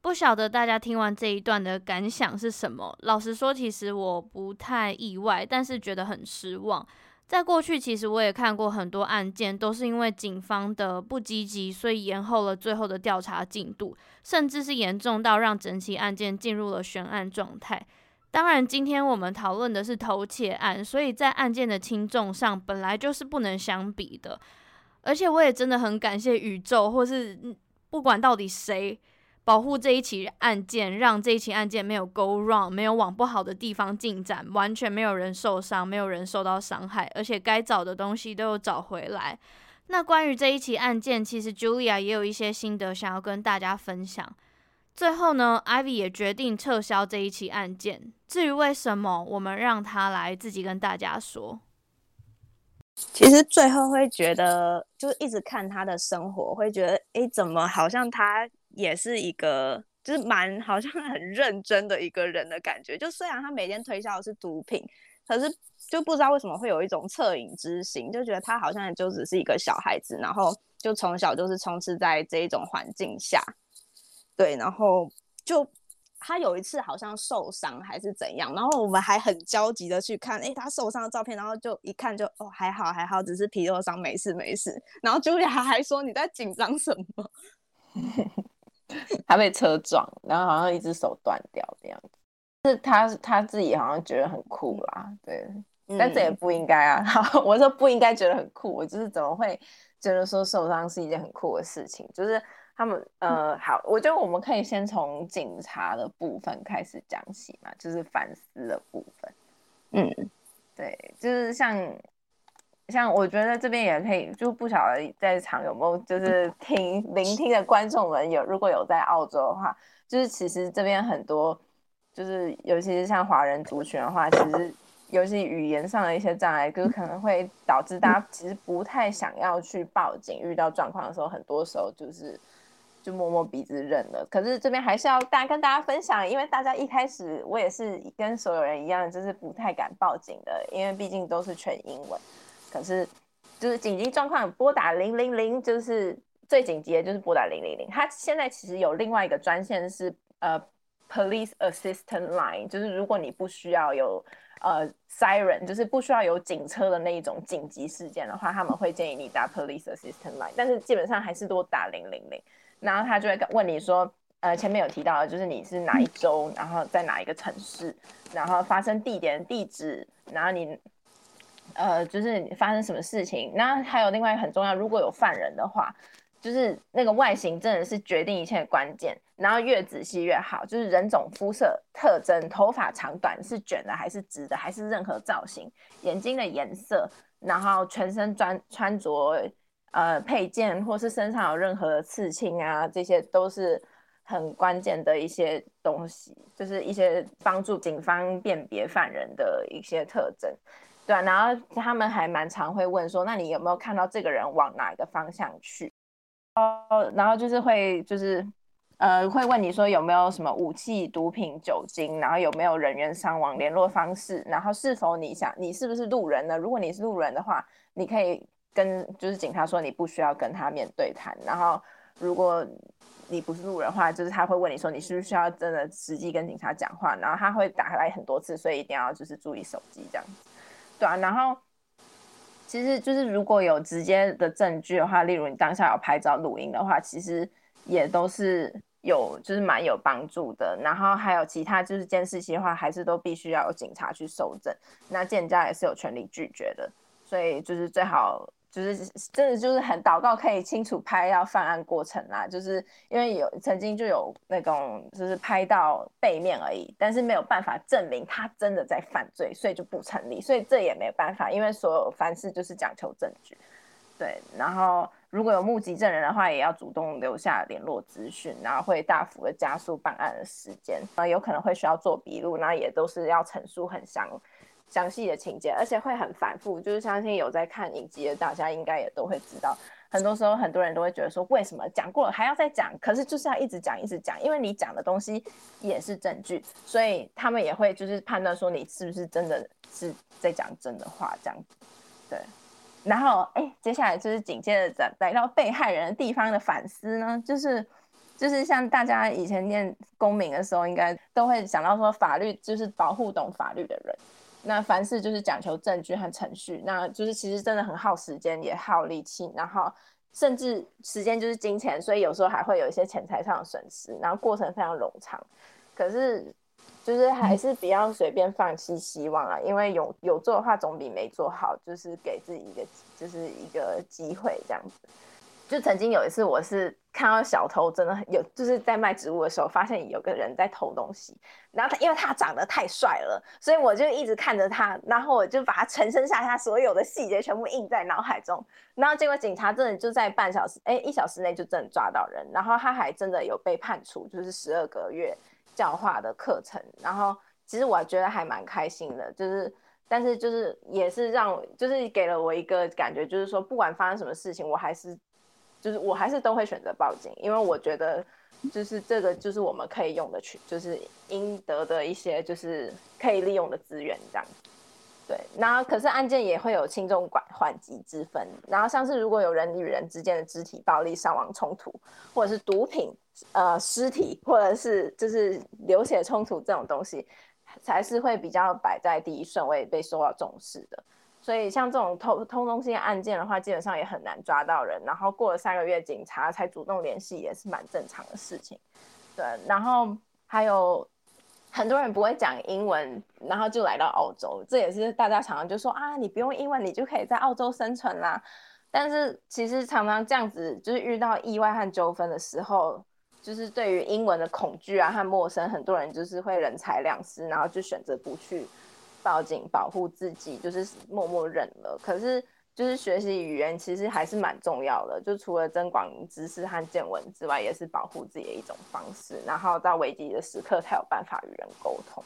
不晓得大家听完这一段的感想是什么？老实说，其实我不太意外，但是觉得很失望。在过去，其实我也看过很多案件，都是因为警方的不积极，所以延后了最后的调查进度，甚至是严重到让整起案件进入了悬案状态。当然，今天我们讨论的是偷窃案，所以在案件的轻重上本来就是不能相比的。而且，我也真的很感谢宇宙，或是不管到底谁。保护这一起案件，让这一起案件没有 go wrong，没有往不好的地方进展，完全没有人受伤，没有人受到伤害，而且该找的东西都有找回来。那关于这一起案件，其实 Julia 也有一些心得想要跟大家分享。最后呢，Ivy 也决定撤销这一起案件。至于为什么，我们让他来自己跟大家说。其实最后会觉得，就一直看他的生活，会觉得，诶，怎么好像他。也是一个，就是蛮好像很认真的一个人的感觉。就虽然他每天推销的是毒品，可是就不知道为什么会有一种恻隐之心，就觉得他好像就只是一个小孩子，然后就从小就是充斥在这一种环境下。对，然后就他有一次好像受伤还是怎样，然后我们还很焦急的去看，哎，他受伤的照片，然后就一看就哦还好还好，只是皮肉伤，没事没事。然后 Julia 还说，你在紧张什么？他被车撞，然后好像一只手断掉这样子，是他他自己好像觉得很酷啦，对，嗯、但这也不应该啊。好，我说不应该觉得很酷，我就是怎么会觉得说受伤是一件很酷的事情？就是他们呃，好，我觉得我们可以先从警察的部分开始讲起嘛，就是反思的部分。嗯，对，就是像。像我觉得这边也可以，就不晓得在场有没有就是听聆听的观众们有，如果有在澳洲的话，就是其实这边很多，就是尤其是像华人族群的话，其实尤其语言上的一些障碍，就是可能会导致大家其实不太想要去报警。遇到状况的时候，很多时候就是就摸摸鼻子认了。可是这边还是要大家跟大家分享，因为大家一开始我也是跟所有人一样，就是不太敢报警的，因为毕竟都是全英文。可是，就是紧急状况拨打零零零，就是最紧急的，就是拨打零零零。他现在其实有另外一个专线是呃 Police Assistant Line，就是如果你不需要有呃 Siren，就是不需要有警车的那一种紧急事件的话，他们会建议你打 Police Assistant Line。但是基本上还是多打零零零，然后他就会问你说，呃，前面有提到的，就是你是哪一州，然后在哪一个城市，然后发生地点地址，然后你。呃，就是发生什么事情，那还有另外很重要，如果有犯人的话，就是那个外形真的是决定一切的关键，然后越仔细越好，就是人种、肤色特征、头发长短是卷的还是直的，还是任何造型，眼睛的颜色，然后全身穿穿着呃配件，或是身上有任何刺青啊，这些都是很关键的一些东西，就是一些帮助警方辨别犯人的一些特征。对，然后他们还蛮常会问说，那你有没有看到这个人往哪个方向去？哦，然后就是会就是呃会问你说有没有什么武器、毒品、酒精，然后有没有人员伤亡、联络方式，然后是否你想你是不是路人呢？如果你是路人的话，你可以跟就是警察说你不需要跟他面对谈。然后如果你不是路人的话，就是他会问你说你需不需要真的实际跟警察讲话？然后他会打来很多次，所以一定要就是注意手机这样子。对啊，然后其实就是如果有直接的证据的话，例如你当下有拍照录音的话，其实也都是有，就是蛮有帮助的。然后还有其他就是监视器的话，还是都必须要有警察去搜证，那店家也是有权利拒绝的，所以就是最好。就是真的就是很祷告，可以清楚拍到犯案过程啦。就是因为有曾经就有那种就是拍到背面而已，但是没有办法证明他真的在犯罪，所以就不成立。所以这也没有办法，因为所有凡事就是讲求证据。对，然后如果有目击证人的话，也要主动留下联络资讯，然后会大幅的加速办案的时间。啊，有可能会需要做笔录，那也都是要陈述很详详细的情节，而且会很反复。就是相信有在看影集的大家，应该也都会知道，很多时候很多人都会觉得说，为什么讲过了还要再讲？可是就是要一直讲一直讲，因为你讲的东西也是证据，所以他们也会就是判断说你是不是真的是在讲真的话这样子，对。然后，哎，接下来就是紧接着来到被害人的地方的反思呢，就是，就是像大家以前念公民的时候，应该都会想到说，法律就是保护懂法律的人。那凡事就是讲求证据和程序，那就是其实真的很耗时间，也耗力气，然后甚至时间就是金钱，所以有时候还会有一些钱财上的损失，然后过程非常冗长。可是。就是还是不要随便放弃希望啊，因为有有做的话总比没做好，就是给自己一个就是一个机会这样子。就曾经有一次，我是看到小偷真的有，就是在卖植物的时候，发现有个人在偷东西，然后他因为他长得太帅了，所以我就一直看着他，然后我就把他全身上下所有的细节全部印在脑海中，然后结果警察真的就在半小时，哎，一小时内就真的抓到人，然后他还真的有被判处就是十二个月。教化的课程，然后其实我觉得还蛮开心的，就是，但是就是也是让，就是给了我一个感觉，就是说不管发生什么事情，我还是，就是我还是都会选择报警，因为我觉得就是这个就是我们可以用的去，就是应得的一些就是可以利用的资源这样。对，然后可是案件也会有轻重缓缓急之分，然后像是如果有人与人之间的肢体暴力、伤亡冲突，或者是毒品。呃，尸体或者是就是流血冲突这种东西，才是会比较摆在第一顺位被受到重视的。所以像这种偷偷东西的案件的话，基本上也很难抓到人。然后过了三个月，警察才主动联系，也是蛮正常的事情。对，然后还有很多人不会讲英文，然后就来到澳洲，这也是大家常常就说啊，你不用英文，你就可以在澳洲生存啦。但是其实常常这样子，就是遇到意外和纠纷的时候。就是对于英文的恐惧啊和陌生，很多人就是会人财两失，然后就选择不去报警保护自己，就是默默忍了。可是就是学习语言其实还是蛮重要的，就除了增广知识和见闻之外，也是保护自己的一种方式。然后到危机的时刻才有办法与人沟通，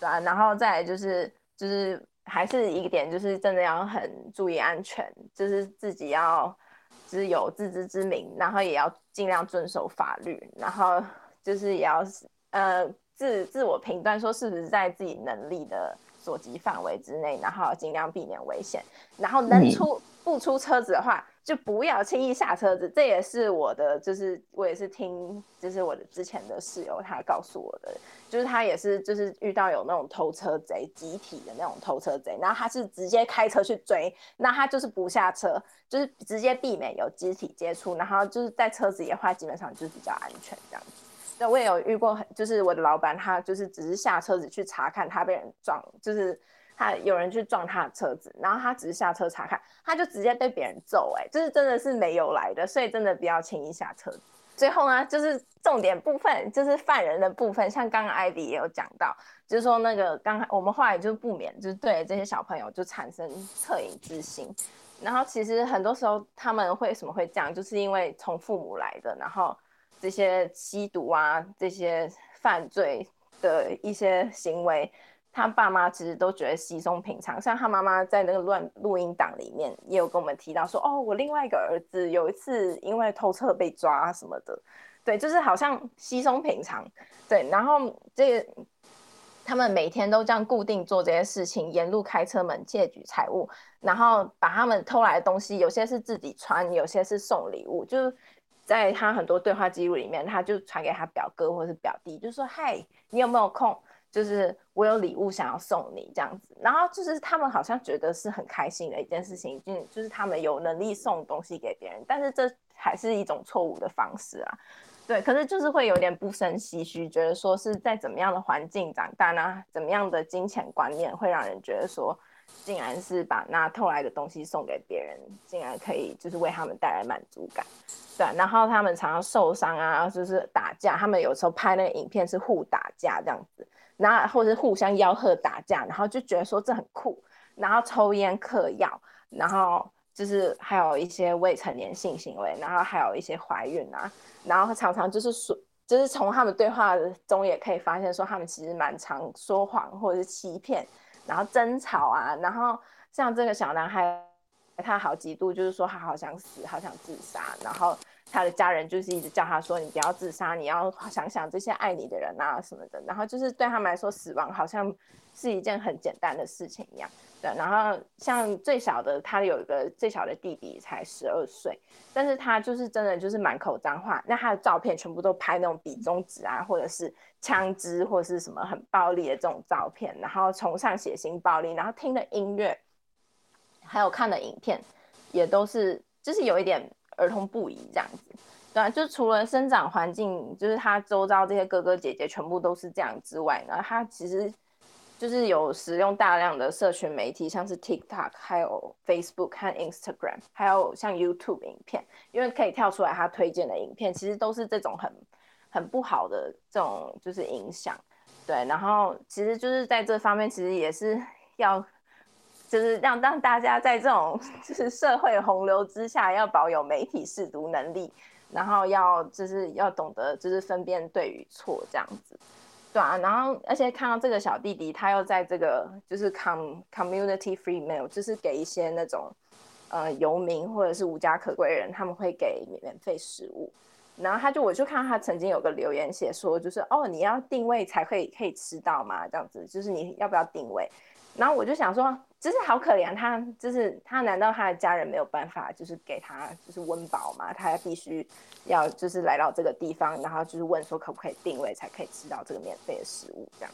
对啊。然后再来就是就是还是一个点，就是真的要很注意安全，就是自己要。只有自知之明，然后也要尽量遵守法律，然后就是也要呃自自我评断说是不是在自己能力的所及范围之内，然后尽量避免危险，然后能出不出车子的话。就不要轻易下车子，这也是我的，就是我也是听，就是我的之前的室友他告诉我的，就是他也是就是遇到有那种偷车贼，集体的那种偷车贼，然后他是直接开车去追，那他就是不下车，就是直接避免有肢体接触，然后就是在车子里的话，基本上就是比较安全这样子。那我也有遇过，就是我的老板他就是只是下车子去查看他被人撞，就是。他有人去撞他的车子，然后他只是下车查看，他就直接被别人揍，哎，就是真的是没有来的，所以真的不要轻易下车。最后呢，就是重点部分，就是犯人的部分，像刚刚艾迪也有讲到，就是说那个刚才我们后来就不免就是对这些小朋友就产生恻隐之心，然后其实很多时候他们为什么会这样，就是因为从父母来的，然后这些吸毒啊，这些犯罪的一些行为。他爸妈其实都觉得稀松平常，像他妈妈在那个乱录音档里面也有跟我们提到说，哦，我另外一个儿子有一次因为偷车被抓什么的，对，就是好像稀松平常，对，然后这个他们每天都这样固定做这些事情，沿路开车门窃取财物，然后把他们偷来的东西，有些是自己穿，有些是送礼物，就是在他很多对话记录里面，他就传给他表哥或是表弟，就说，嗨，你有没有空？就是我有礼物想要送你这样子，然后就是他们好像觉得是很开心的一件事情，就就是他们有能力送东西给别人，但是这还是一种错误的方式啊。对，可是就是会有点不胜唏嘘，觉得说是在怎么样的环境长大呢？怎么样的金钱观念会让人觉得说，竟然是把那偷来的东西送给别人，竟然可以就是为他们带来满足感。对，然后他们常常受伤啊，就是打架，他们有时候拍那个影片是互打架这样子。然后或者是互相吆喝打架，然后就觉得说这很酷，然后抽烟嗑药，然后就是还有一些未成年性行为，然后还有一些怀孕啊，然后常常就是说，就是从他们对话中也可以发现说，他们其实蛮常说谎或者是欺骗，然后争吵啊，然后像这个小男孩，他好几度就是说他好想死，好想自杀，然后。他的家人就是一直叫他说：“你不要自杀，你要想想这些爱你的人啊什么的。”然后就是对他们来说，死亡好像是一件很简单的事情一样。对，然后像最小的，他有一个最小的弟弟才十二岁，但是他就是真的就是满口脏话。那他的照片全部都拍那种比中指啊，或者是枪支，或者是什么很暴力的这种照片，然后崇尚血腥暴力，然后听的音乐，还有看的影片，也都是就是有一点。儿童不宜这样子，对啊，就除了生长环境，就是他周遭这些哥哥姐姐全部都是这样之外呢，他其实就是有使用大量的社群媒体，像是 TikTok，还有 Facebook 和 Instagram，还有像 YouTube 影片，因为可以跳出来他推荐的影片，其实都是这种很很不好的这种就是影响，对，然后其实就是在这方面，其实也是要。就是让让大家在这种 就是社会洪流之下，要保有媒体试读能力，然后要就是要懂得就是分辨对与错这样子，对啊，然后而且看到这个小弟弟，他又在这个就是 com community free meal，就是给一些那种呃游民或者是无家可归人，他们会给免费食物，然后他就我就看到他曾经有个留言写说，就是哦你要定位才可以可以吃到吗？这样子，就是你要不要定位？然后我就想说。就是好可怜，他就是他，难道他的家人没有办法，就是给他就是温饱吗？他必须要就是来到这个地方，然后就是问说可不可以定位，才可以吃到这个免费的食物这样。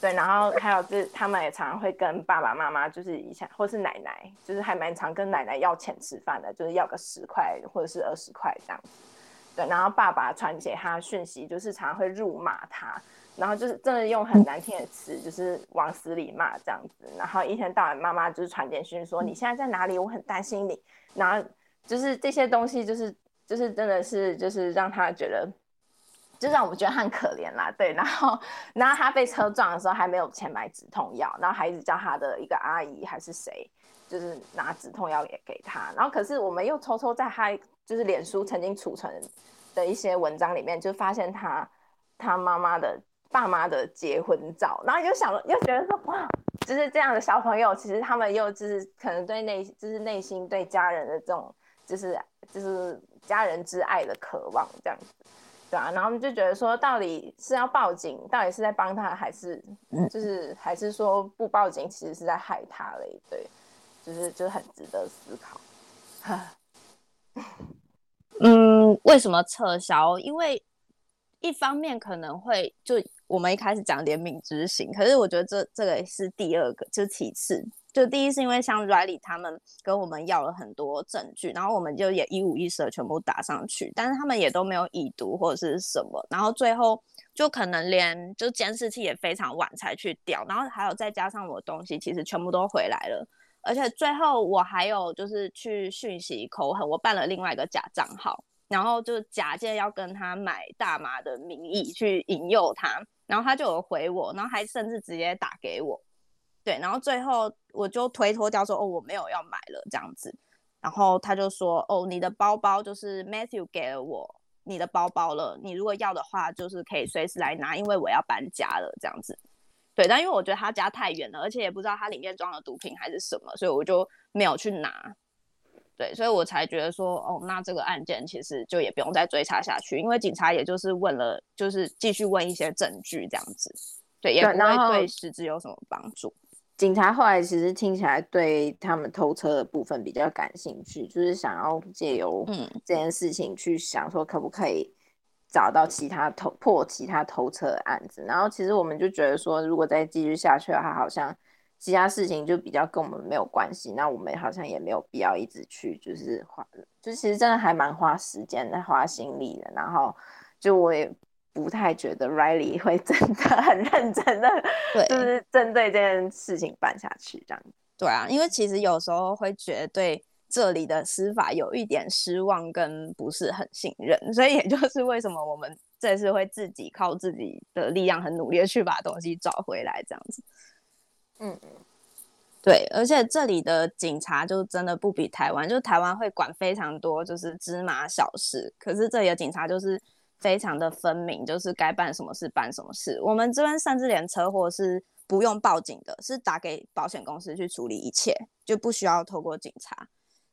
对，然后还有就是他们也常常会跟爸爸妈妈，就是以前或是奶奶，就是还蛮常跟奶奶要钱吃饭的，就是要个十块或者是二十块这样。对，然后爸爸传给他讯息，就是常常会辱骂他。然后就是真的用很难听的词，就是往死里骂这样子。然后一天到晚妈妈就是传简讯说，你现在在哪里？我很担心你。然后就是这些东西，就是就是真的是就是让他觉得，就让我们觉得很可怜啦。对，然后然后他被车撞的时候还没有钱买止痛药，然后还一直叫他的一个阿姨还是谁，就是拿止痛药也给他。然后可是我们又偷偷在他就是脸书曾经储存的一些文章里面，就发现他他妈妈的。爸妈的结婚照，然后又想了，又觉得说哇，就是这样的小朋友，其实他们又就是可能对内，就是内心对家人的这种，就是就是家人之爱的渴望这样子，对啊，然后我们就觉得说，到底是要报警，到底是在帮他，还是就是还是说不报警，其实是在害他嘞？对，就是就是很值得思考。嗯，为什么撤销？因为一方面可能会就。我们一开始讲怜悯之心，可是我觉得这这个是第二个，就是其次。就第一是因为像 Riley 他们跟我们要了很多证据，然后我们就也一五一十的全部打上去，但是他们也都没有已读或者是什么，然后最后就可能连就监视器也非常晚才去调，然后还有再加上我东西其实全部都回来了，而且最后我还有就是去讯息口狠，我办了另外一个假账号，然后就假借要跟他买大麻的名义去引诱他。然后他就有回我，然后还甚至直接打给我，对，然后最后我就推脱掉说，哦，我没有要买了这样子，然后他就说，哦，你的包包就是 Matthew 给了我你的包包了，你如果要的话，就是可以随时来拿，因为我要搬家了这样子，对，但因为我觉得他家太远了，而且也不知道他里面装了毒品还是什么，所以我就没有去拿。对，所以我才觉得说，哦，那这个案件其实就也不用再追查下去，因为警察也就是问了，就是继续问一些证据这样子，对，也不会对实质有什么帮助。警察后来其实听起来对他们偷车的部分比较感兴趣，就是想要借由嗯这件事情去想说可不可以找到其他偷破其他偷车的案子，然后其实我们就觉得说，如果再继续下去的话，好像。其他事情就比较跟我们没有关系，那我们好像也没有必要一直去，就是花，就其实真的还蛮花时间的、花心力的。然后就我也不太觉得 Riley 会 真的很认真的，对，就是针对这件事情办下去这样。对啊，因为其实有时候会觉得对这里的司法有一点失望跟不是很信任，所以也就是为什么我们这次会自己靠自己的力量很努力的去把东西找回来这样子。嗯嗯，对，而且这里的警察就真的不比台湾，就台湾会管非常多，就是芝麻小事。可是这里的警察就是非常的分明，就是该办什么事办什么事。我们这边甚至连车祸是不用报警的，是打给保险公司去处理一切，就不需要透过警察。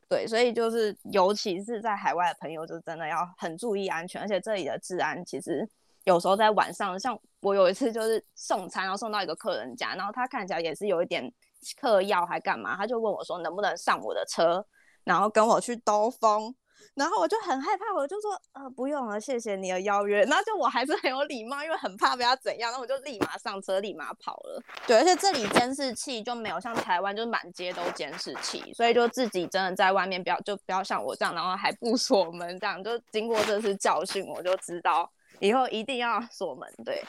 对，所以就是尤其是在海外的朋友，就真的要很注意安全。而且这里的治安其实有时候在晚上，像我有一次就是送餐，然后送到一个客人家，然后他看起来也是有一点。嗑药还干嘛？他就问我说：“能不能上我的车，然后跟我去兜风？”然后我就很害怕，我就说：“呃，不用了，谢谢你的邀约。”然后就我还是很有礼貌，因为很怕被他怎样，然后我就立马上车，立马跑了。对，而且这里监视器就没有像台湾，就是满街都监视器，所以就自己真的在外面不要，就不要像我这样，然后还不锁门这样。就经过这次教训，我就知道以后一定要锁门。对。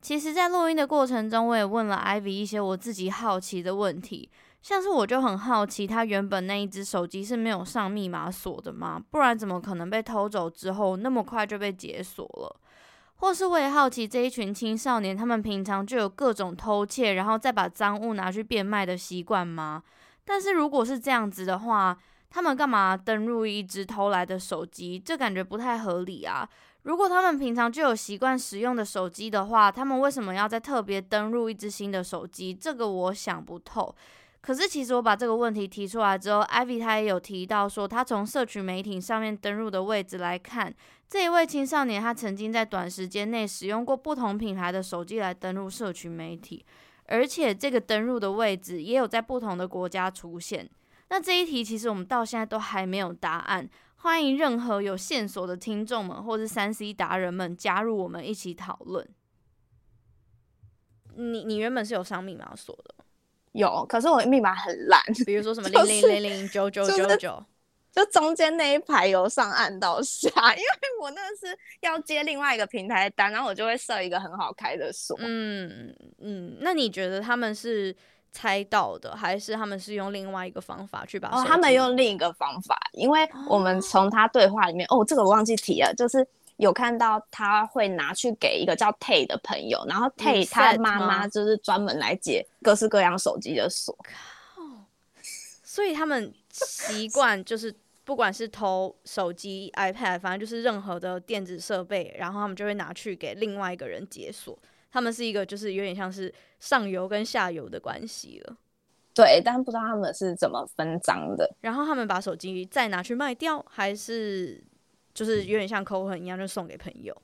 其实，在录音的过程中，我也问了 Ivy 一些我自己好奇的问题，像是我就很好奇，他原本那一只手机是没有上密码锁的吗？不然怎么可能被偷走之后那么快就被解锁了？或是我也好奇，这一群青少年他们平常就有各种偷窃，然后再把赃物拿去变卖的习惯吗？但是如果是这样子的话，他们干嘛登入一只偷来的手机？这感觉不太合理啊。如果他们平常就有习惯使用的手机的话，他们为什么要再特别登入一只新的手机？这个我想不透。可是其实我把这个问题提出来之后，Ivy 他也有提到说，他从社群媒体上面登入的位置来看，这一位青少年他曾经在短时间内使用过不同品牌的手机来登入社群媒体，而且这个登入的位置也有在不同的国家出现。那这一题其实我们到现在都还没有答案。欢迎任何有线索的听众们，或是三 C 达人们加入我们一起讨论。你你原本是有上密码锁的？有，可是我密码很烂，比如说什么 零零零零九九九九，就中间那一排由上按到下，因为我那个是要接另外一个平台的单，然后我就会设一个很好开的锁。嗯嗯，那你觉得他们是？猜到的，还是他们是用另外一个方法去把？哦，他们用另一个方法，因为我们从他对话里面，哦，哦，这个我忘记提了，就是有看到他会拿去给一个叫 Tay 的朋友，然后 Tay 他妈妈就是专门来解各式各样手机的锁。靠！所以他们习惯就是不管是偷手机、iPad，反正就是任何的电子设备，然后他们就会拿去给另外一个人解锁。他们是一个，就是有点像是上游跟下游的关系了。对，但不知道他们是怎么分赃的。然后他们把手机再拿去卖掉，还是就是有点像口痕一样，就送给朋友。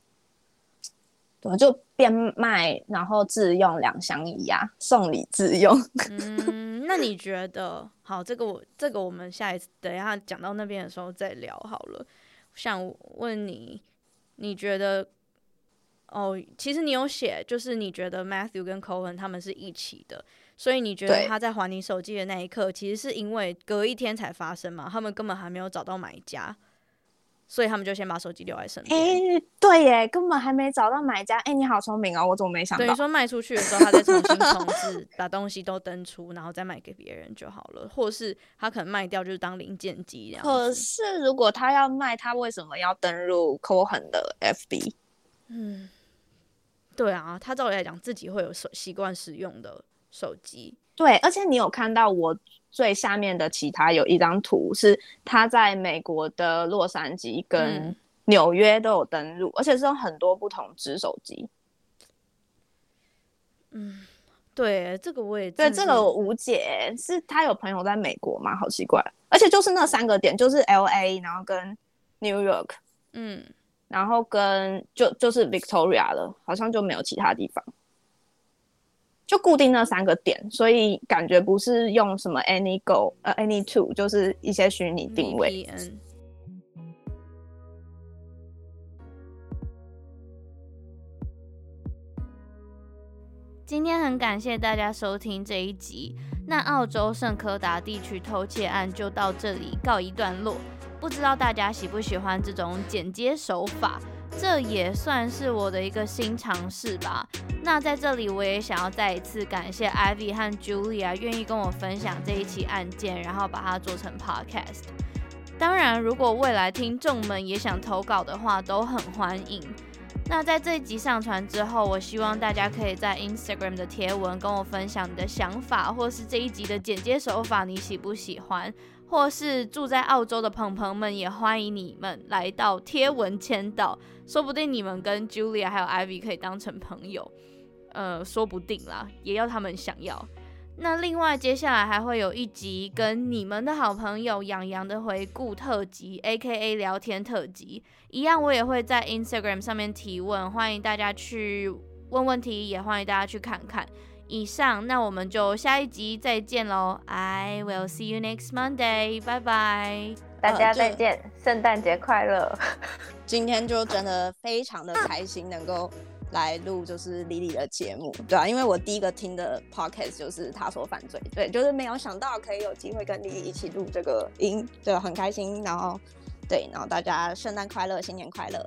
对，就变卖，然后自用两相宜啊，送礼自用。嗯，那你觉得？好，这个我这个我们下一次等一下讲到那边的时候再聊好了。想问你，你觉得？哦，其实你有写，就是你觉得 Matthew 跟 Cohen 他们是一起的，所以你觉得他在还你手机的那一刻，其实是因为隔一天才发生嘛？他们根本还没有找到买家，所以他们就先把手机留在身边。哎，对耶，根本还没找到买家。哎，你好聪明哦，我怎么没想到？等于说卖出去的时候，他再重新重置，把东西都登出，然后再卖给别人就好了，或是他可能卖掉就是当零件机这样。可是如果他要卖，他为什么要登入 Cohen 的 FB？嗯。对啊，他照理来讲自己会有手习惯使用的手机。对，而且你有看到我最下面的其他有一张图，是他在美国的洛杉矶跟纽约都有登录，嗯、而且是用很多不同支手机。嗯，对，这个我也对这个我无解，是他有朋友在美国吗？好奇怪，而且就是那三个点，就是 LA，然后跟 New York，嗯。然后跟就就是 Victoria 了，好像就没有其他地方，就固定那三个点，所以感觉不是用什么 AnyGo 呃 Anytoo，就是一些虚拟定位。今天很感谢大家收听这一集，那澳洲圣科达地区偷窃案就到这里告一段落。不知道大家喜不喜欢这种剪接手法，这也算是我的一个新尝试吧。那在这里，我也想要再一次感谢 Ivy 和 Julia 愿意跟我分享这一起案件，然后把它做成 Podcast。当然，如果未来听众们也想投稿的话，都很欢迎。那在这一集上传之后，我希望大家可以在 Instagram 的贴文跟我分享你的想法，或是这一集的剪接手法你喜不喜欢，或是住在澳洲的朋朋们也欢迎你们来到贴文签到，说不定你们跟 Julia 还有 Ivy 可以当成朋友，呃，说不定啦，也要他们想要。那另外，接下来还会有一集跟你们的好朋友洋洋的回顾特辑，AKA 聊天特辑，一样我也会在 Instagram 上面提问，欢迎大家去问问题，也欢迎大家去看看。以上，那我们就下一集再见喽，I will see you next Monday，拜拜，大家再见，圣诞节快乐！今天就真的非常的开心，能够。来录就是李李的节目，对啊，因为我第一个听的 podcast 就是他说犯罪，对，就是没有想到可以有机会跟李李一起录这个音，对，很开心，然后对，然后大家圣诞快乐，新年快乐。